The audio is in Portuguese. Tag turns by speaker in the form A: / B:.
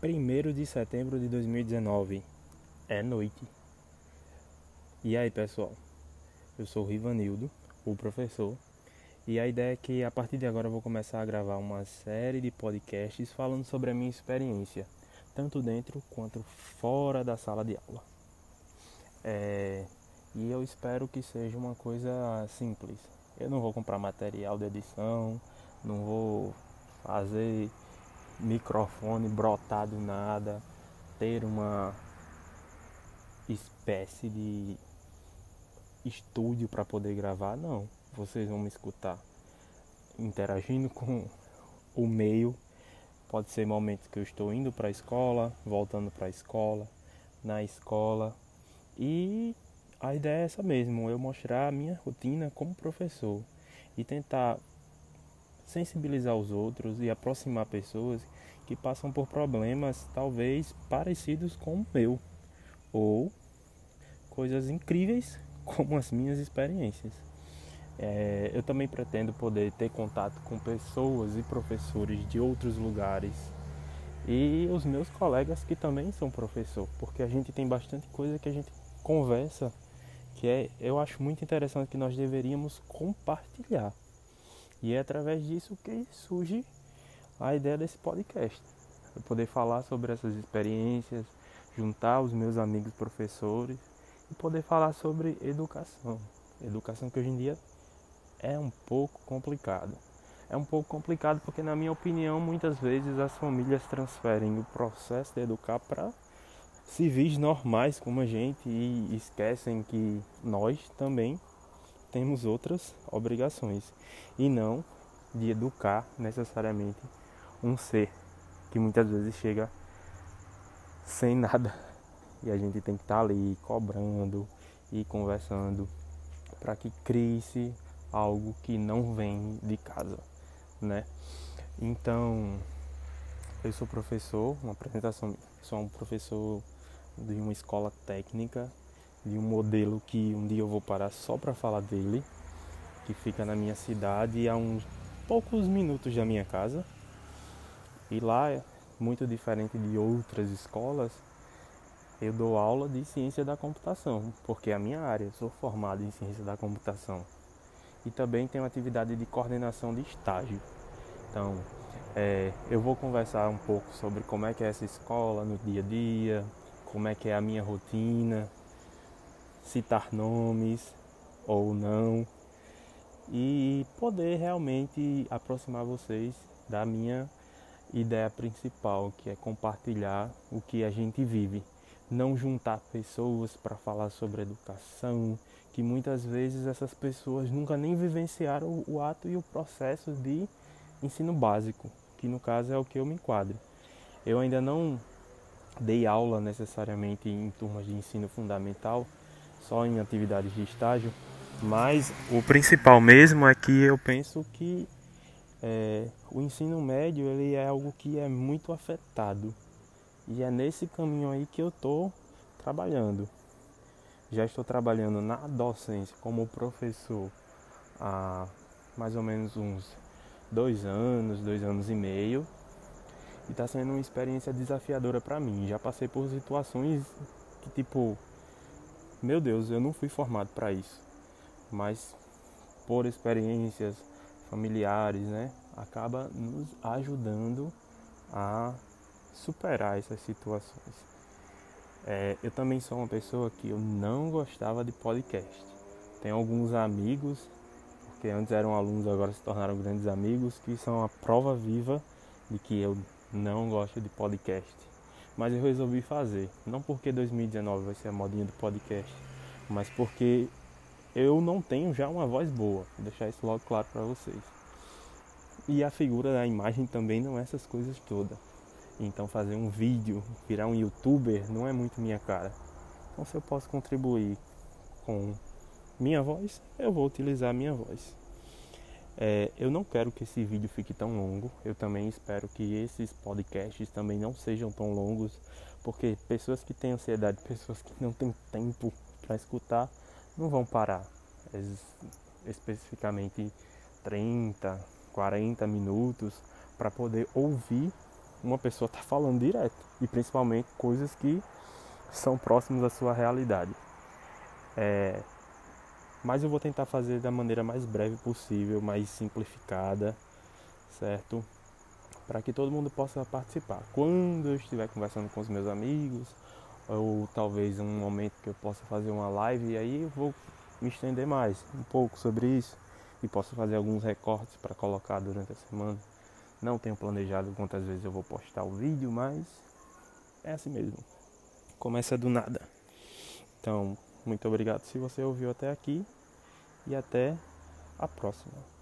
A: 1 de setembro de 2019. É noite. E aí, pessoal? Eu sou o Rivanildo, o professor, e a ideia é que a partir de agora eu vou começar a gravar uma série de podcasts falando sobre a minha experiência, tanto dentro quanto fora da sala de aula. É... E eu espero que seja uma coisa simples. Eu não vou comprar material de edição, não vou fazer microfone brotar do nada, ter uma espécie de estúdio para poder gravar, não. Vocês vão me escutar interagindo com o meio. Pode ser momentos que eu estou indo para a escola, voltando para a escola, na escola. E a ideia é essa mesmo, eu mostrar a minha rotina como professor e tentar sensibilizar os outros e aproximar pessoas que passam por problemas talvez parecidos com o meu ou coisas incríveis como as minhas experiências. É, eu também pretendo poder ter contato com pessoas e professores de outros lugares e os meus colegas que também são professor, porque a gente tem bastante coisa que a gente conversa que é, eu acho muito interessante que nós deveríamos compartilhar. E é através disso que surge a ideia desse podcast. Eu poder falar sobre essas experiências, juntar os meus amigos professores e poder falar sobre educação. Educação que hoje em dia é um pouco complicada. É um pouco complicado porque, na minha opinião, muitas vezes as famílias transferem o processo de educar para civis normais como a gente e esquecem que nós também temos outras obrigações e não de educar necessariamente um ser que muitas vezes chega sem nada e a gente tem que estar tá ali cobrando e conversando para que crie algo que não vem de casa, né? Então, eu sou professor, uma apresentação, sou um professor de uma escola técnica de um modelo que um dia eu vou parar só para falar dele, que fica na minha cidade a uns poucos minutos da minha casa. E lá, muito diferente de outras escolas, eu dou aula de ciência da computação, porque é a minha área, eu sou formado em ciência da computação. E também tenho atividade de coordenação de estágio. Então, é, eu vou conversar um pouco sobre como é que é essa escola no dia a dia, como é que é a minha rotina, citar nomes ou não e poder realmente aproximar vocês da minha ideia principal, que é compartilhar o que a gente vive, não juntar pessoas para falar sobre educação, que muitas vezes essas pessoas nunca nem vivenciaram o ato e o processo de ensino básico, que no caso é o que eu me enquadro. Eu ainda não dei aula necessariamente em turmas de ensino fundamental, só em atividades de estágio, mas o principal mesmo é que eu penso que é, o ensino médio ele é algo que é muito afetado e é nesse caminho aí que eu estou trabalhando. Já estou trabalhando na docência como professor há mais ou menos uns dois anos, dois anos e meio e está sendo uma experiência desafiadora para mim. Já passei por situações que tipo, meu Deus, eu não fui formado para isso. Mas por experiências familiares, né, acaba nos ajudando a superar essas situações. É, eu também sou uma pessoa que eu não gostava de podcast. Tenho alguns amigos, porque antes eram alunos, agora se tornaram grandes amigos, que são a prova viva de que eu não gosto de podcast. Mas eu resolvi fazer. Não porque 2019 vai ser a modinha do podcast, mas porque eu não tenho já uma voz boa. Vou deixar isso logo claro para vocês. E a figura da imagem também não é essas coisas todas. Então fazer um vídeo, virar um youtuber não é muito minha cara. Então se eu posso contribuir com minha voz, eu vou utilizar minha voz. É, eu não quero que esse vídeo fique tão longo. Eu também espero que esses podcasts também não sejam tão longos, porque pessoas que têm ansiedade, pessoas que não têm tempo para escutar, não vão parar. É, especificamente 30, 40 minutos para poder ouvir uma pessoa está falando direto e principalmente coisas que são próximas à sua realidade. É, mas eu vou tentar fazer da maneira mais breve possível, mais simplificada, certo? Para que todo mundo possa participar. Quando eu estiver conversando com os meus amigos, ou talvez um momento que eu possa fazer uma live, e aí eu vou me estender mais um pouco sobre isso e posso fazer alguns recortes para colocar durante a semana. Não tenho planejado quantas vezes eu vou postar o vídeo, mas é assim mesmo. Começa do nada. Então, muito obrigado se você ouviu até aqui e até a próxima.